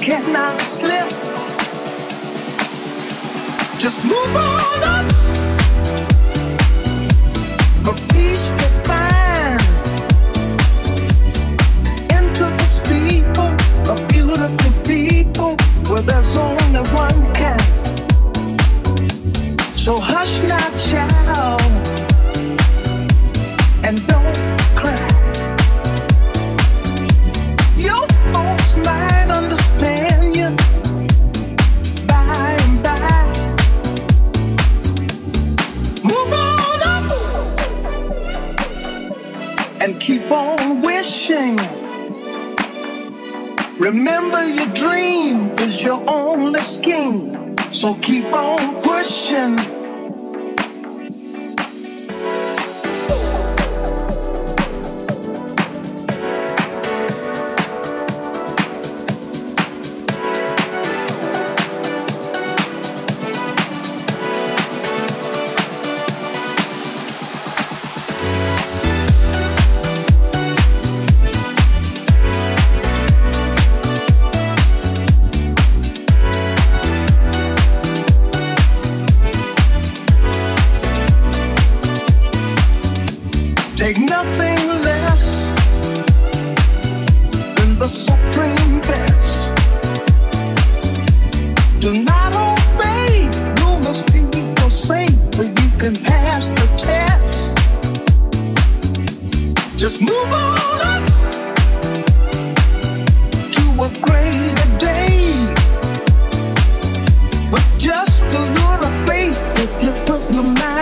cannot slip. Just move on up. Peace will find into people, a beautiful people where there's only one. So hush now, child. Remember your dream is your only scheme. So keep on pushing.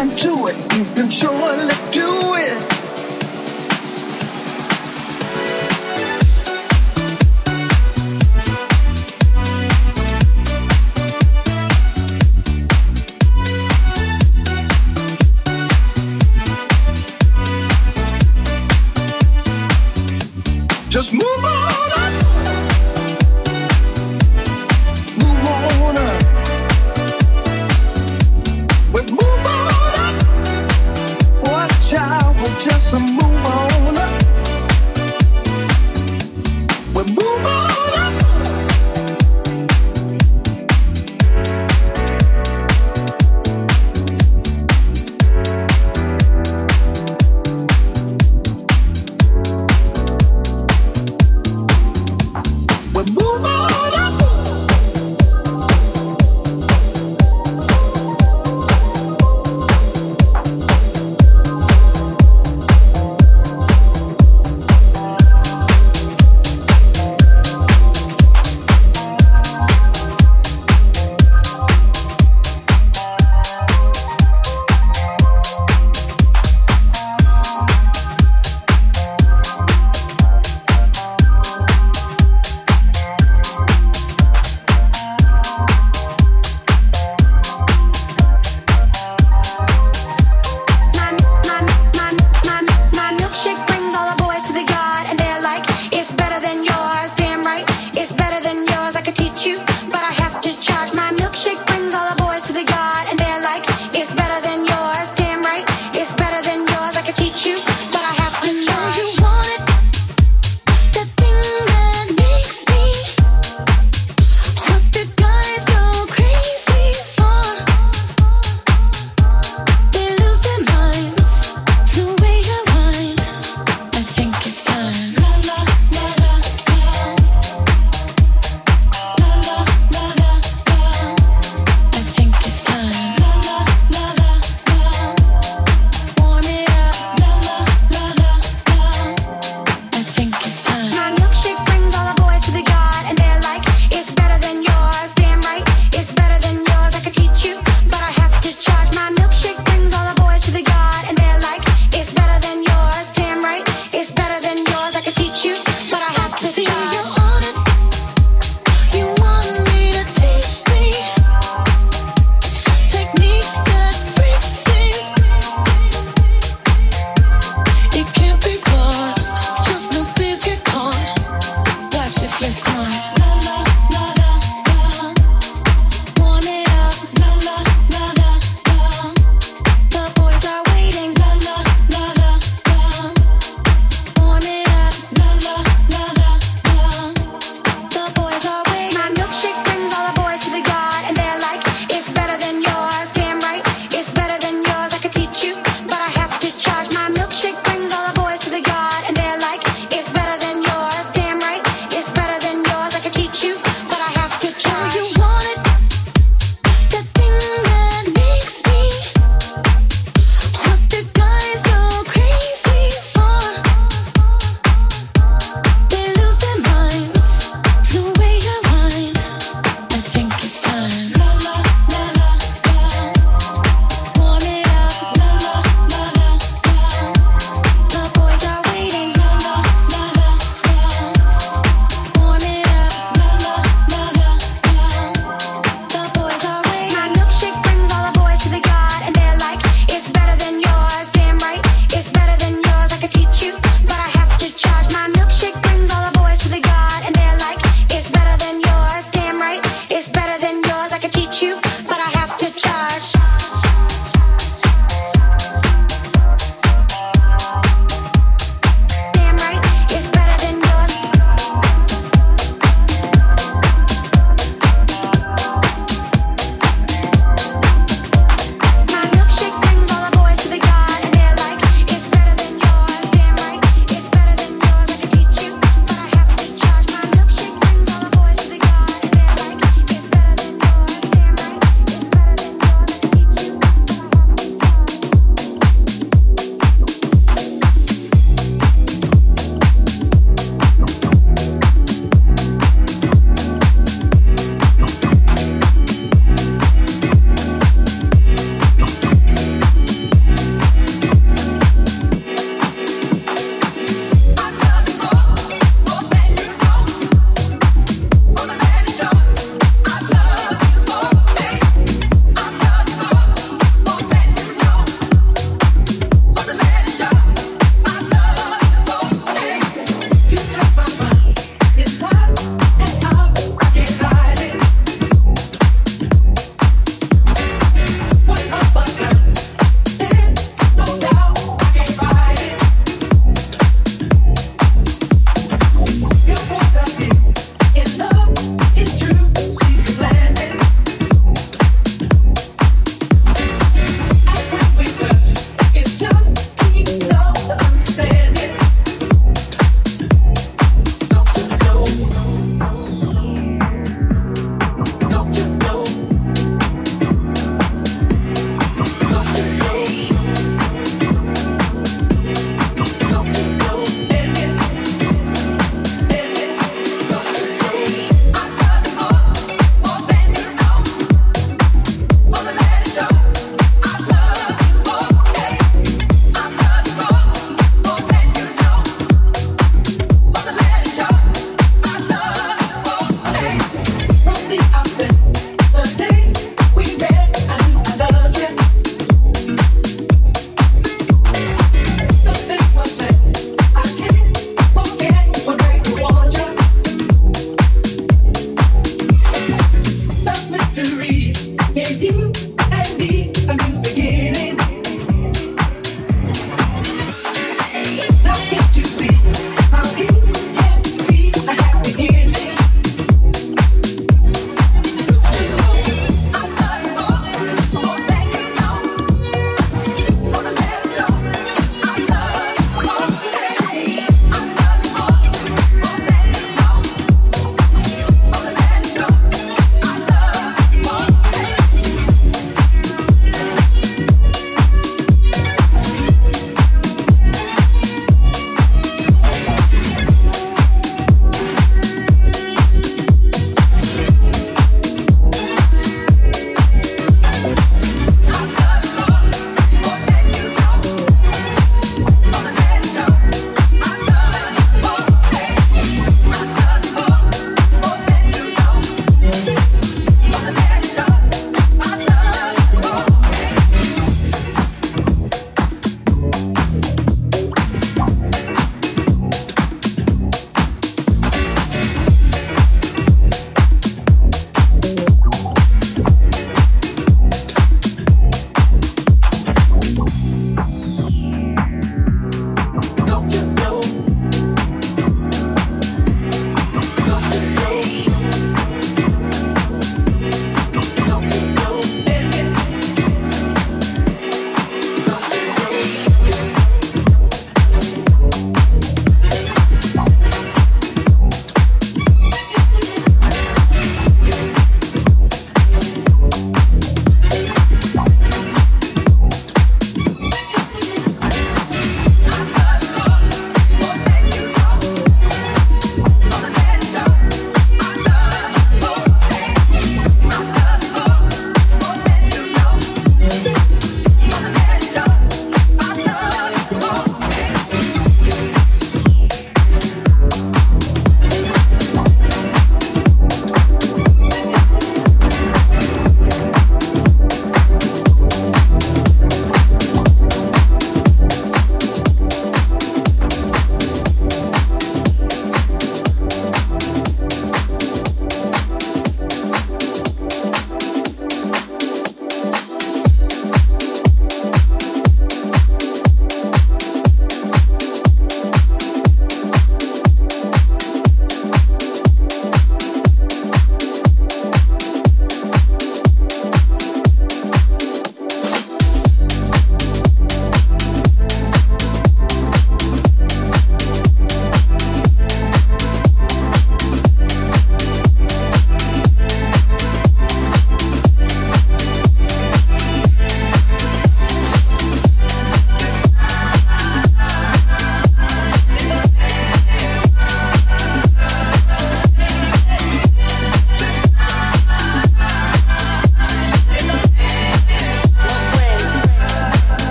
can do it, you can surely do it.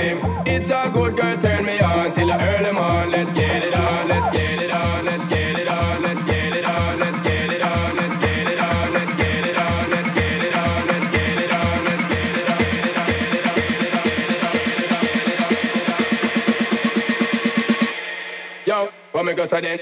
It my. It's a good girl, turn me on till I earn them on. Let's get it on, let's get it on, let's get it on, let's get it on, let's get it on, let's get it on, let's get it on, let's get it on, let's get it on, let's get it on. Yo, what me go so then